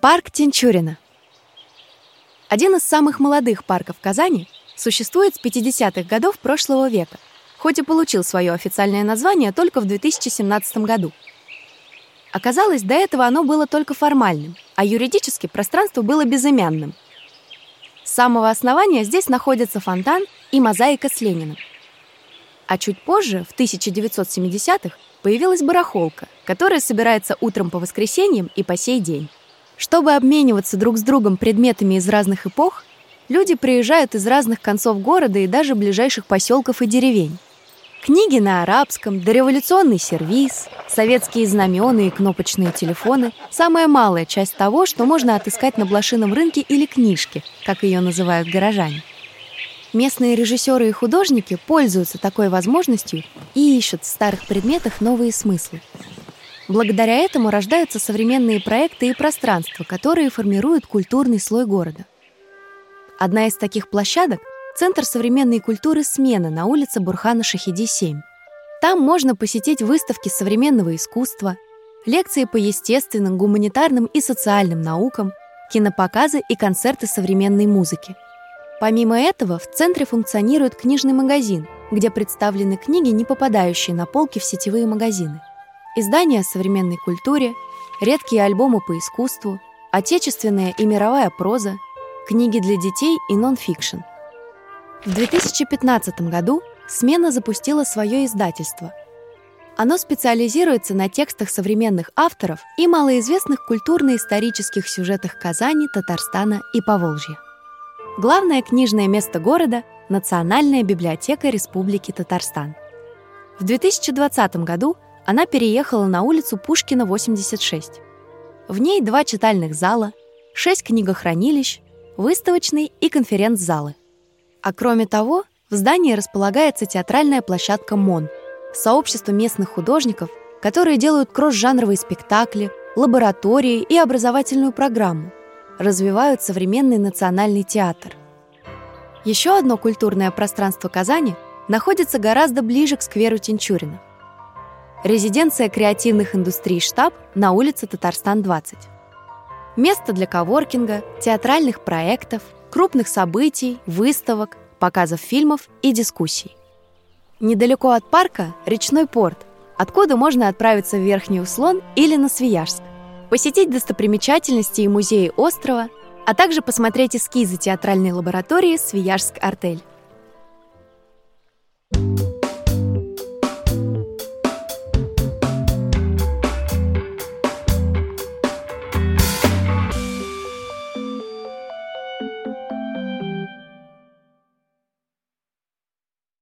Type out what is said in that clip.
Парк Тинчурина. Один из самых молодых парков Казани существует с 50-х годов прошлого века, хоть и получил свое официальное название только в 2017 году. Оказалось, до этого оно было только формальным, а юридически пространство было безымянным. С самого основания здесь находятся фонтан и мозаика с Лениным. А чуть позже, в 1970-х, появилась барахолка, которая собирается утром по воскресеньям и по сей день. Чтобы обмениваться друг с другом предметами из разных эпох, люди приезжают из разных концов города и даже ближайших поселков и деревень. Книги на арабском, дореволюционный сервиз, советские знамена и кнопочные телефоны – самая малая часть того, что можно отыскать на блошином рынке или книжке, как ее называют горожане. Местные режиссеры и художники пользуются такой возможностью и ищут в старых предметах новые смыслы. Благодаря этому рождаются современные проекты и пространства, которые формируют культурный слой города. Одна из таких площадок — Центр современной культуры «Смена» на улице Бурхана Шахиди, 7. Там можно посетить выставки современного искусства, лекции по естественным, гуманитарным и социальным наукам, кинопоказы и концерты современной музыки. Помимо этого, в центре функционирует книжный магазин, где представлены книги, не попадающие на полки в сетевые магазины издания о современной культуре, редкие альбомы по искусству, отечественная и мировая проза, книги для детей и нон-фикшн. В 2015 году «Смена» запустила свое издательство. Оно специализируется на текстах современных авторов и малоизвестных культурно-исторических сюжетах Казани, Татарстана и Поволжья. Главное книжное место города – Национальная библиотека Республики Татарстан. В 2020 году – она переехала на улицу Пушкина, 86. В ней два читальных зала, шесть книгохранилищ, выставочный и конференц-залы. А кроме того, в здании располагается театральная площадка МОН, сообщество местных художников, которые делают кросс-жанровые спектакли, лаборатории и образовательную программу, развивают современный национальный театр. Еще одно культурное пространство Казани находится гораздо ближе к скверу Тинчурина – Резиденция креативных индустрий «Штаб» на улице Татарстан-20. Место для коворкинга, театральных проектов, крупных событий, выставок, показов фильмов и дискуссий. Недалеко от парка – речной порт, откуда можно отправиться в Верхний Услон или на Свияжск, посетить достопримечательности и музеи острова, а также посмотреть эскизы театральной лаборатории «Свияжск-артель».